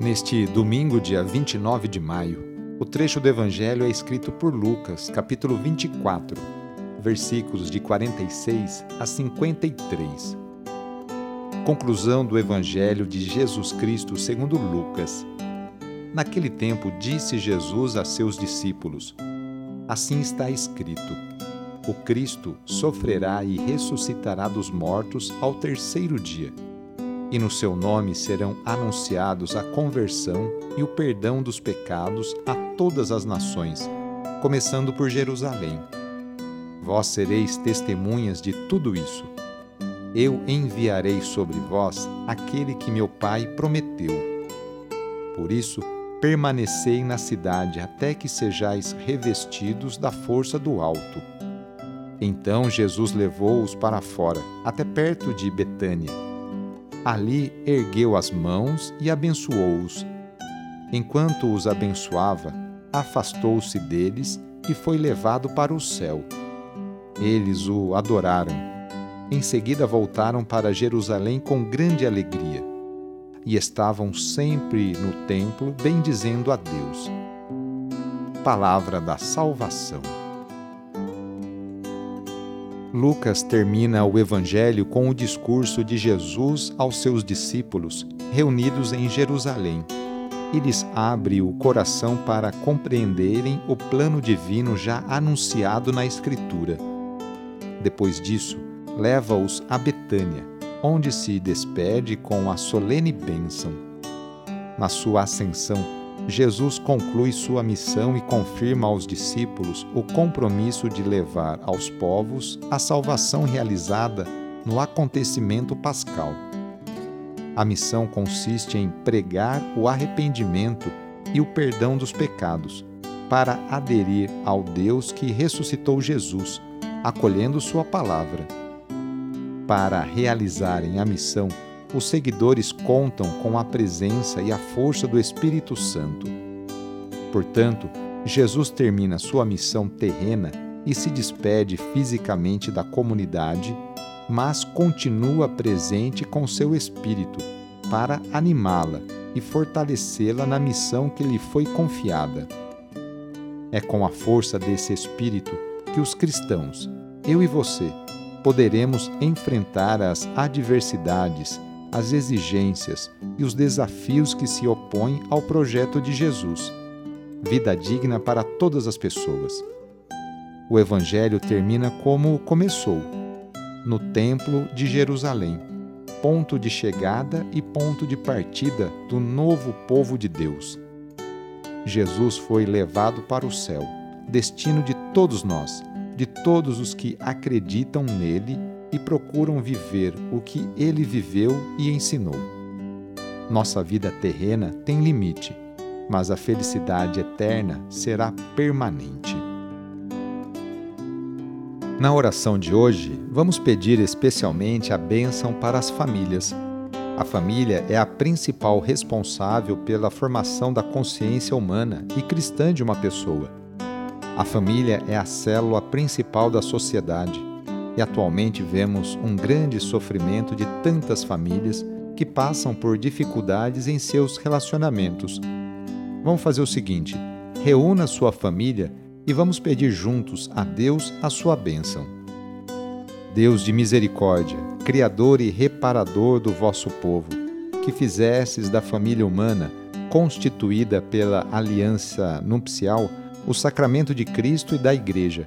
Neste domingo, dia 29 de maio, o trecho do Evangelho é escrito por Lucas, capítulo 24, versículos de 46 a 53. Conclusão do Evangelho de Jesus Cristo segundo Lucas. Naquele tempo disse Jesus a seus discípulos: Assim está escrito: O Cristo sofrerá e ressuscitará dos mortos ao terceiro dia e no seu nome serão anunciados a conversão e o perdão dos pecados a todas as nações, começando por Jerusalém. Vós sereis testemunhas de tudo isso. Eu enviarei sobre vós aquele que meu Pai prometeu. Por isso, permanecei na cidade até que sejais revestidos da força do alto. Então Jesus levou-os para fora, até perto de Betânia Ali ergueu as mãos e abençoou-os. Enquanto os abençoava, afastou-se deles e foi levado para o céu. Eles o adoraram. Em seguida voltaram para Jerusalém com grande alegria e estavam sempre no templo bendizendo a Deus. Palavra da Salvação. Lucas termina o Evangelho com o discurso de Jesus aos seus discípulos, reunidos em Jerusalém, e lhes abre o coração para compreenderem o plano divino já anunciado na Escritura. Depois disso, leva-os a Betânia, onde se despede com a solene bênção. Na sua ascensão, Jesus conclui sua missão e confirma aos discípulos o compromisso de levar aos povos a salvação realizada no acontecimento pascal. A missão consiste em pregar o arrependimento e o perdão dos pecados, para aderir ao Deus que ressuscitou Jesus, acolhendo Sua palavra. Para realizarem a missão, os seguidores contam com a presença e a força do Espírito Santo. Portanto, Jesus termina sua missão terrena e se despede fisicamente da comunidade, mas continua presente com seu espírito para animá-la e fortalecê-la na missão que lhe foi confiada. É com a força desse espírito que os cristãos, eu e você, poderemos enfrentar as adversidades as exigências e os desafios que se opõem ao projeto de Jesus, vida digna para todas as pessoas. O Evangelho termina como começou, no Templo de Jerusalém, ponto de chegada e ponto de partida do novo povo de Deus. Jesus foi levado para o céu, destino de todos nós, de todos os que acreditam nele e procuram viver o que ele viveu e ensinou. Nossa vida terrena tem limite, mas a felicidade eterna será permanente. Na oração de hoje, vamos pedir especialmente a bênção para as famílias. A família é a principal responsável pela formação da consciência humana e cristã de uma pessoa. A família é a célula principal da sociedade e atualmente vemos um grande sofrimento de tantas famílias que passam por dificuldades em seus relacionamentos. Vamos fazer o seguinte: reúna sua família e vamos pedir juntos a Deus a sua bênção. Deus de misericórdia, Criador e reparador do vosso povo, que fizesses da família humana constituída pela aliança nupcial, o sacramento de Cristo e da Igreja.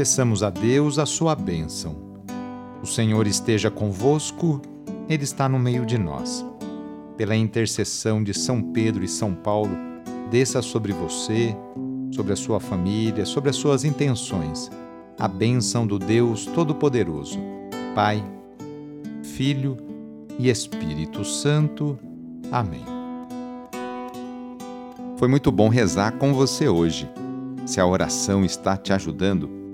Peçamos a Deus a sua bênção. O Senhor esteja convosco, Ele está no meio de nós. Pela intercessão de São Pedro e São Paulo, desça sobre você, sobre a sua família, sobre as suas intenções, a bênção do Deus Todo-Poderoso, Pai, Filho e Espírito Santo. Amém. Foi muito bom rezar com você hoje. Se a oração está te ajudando,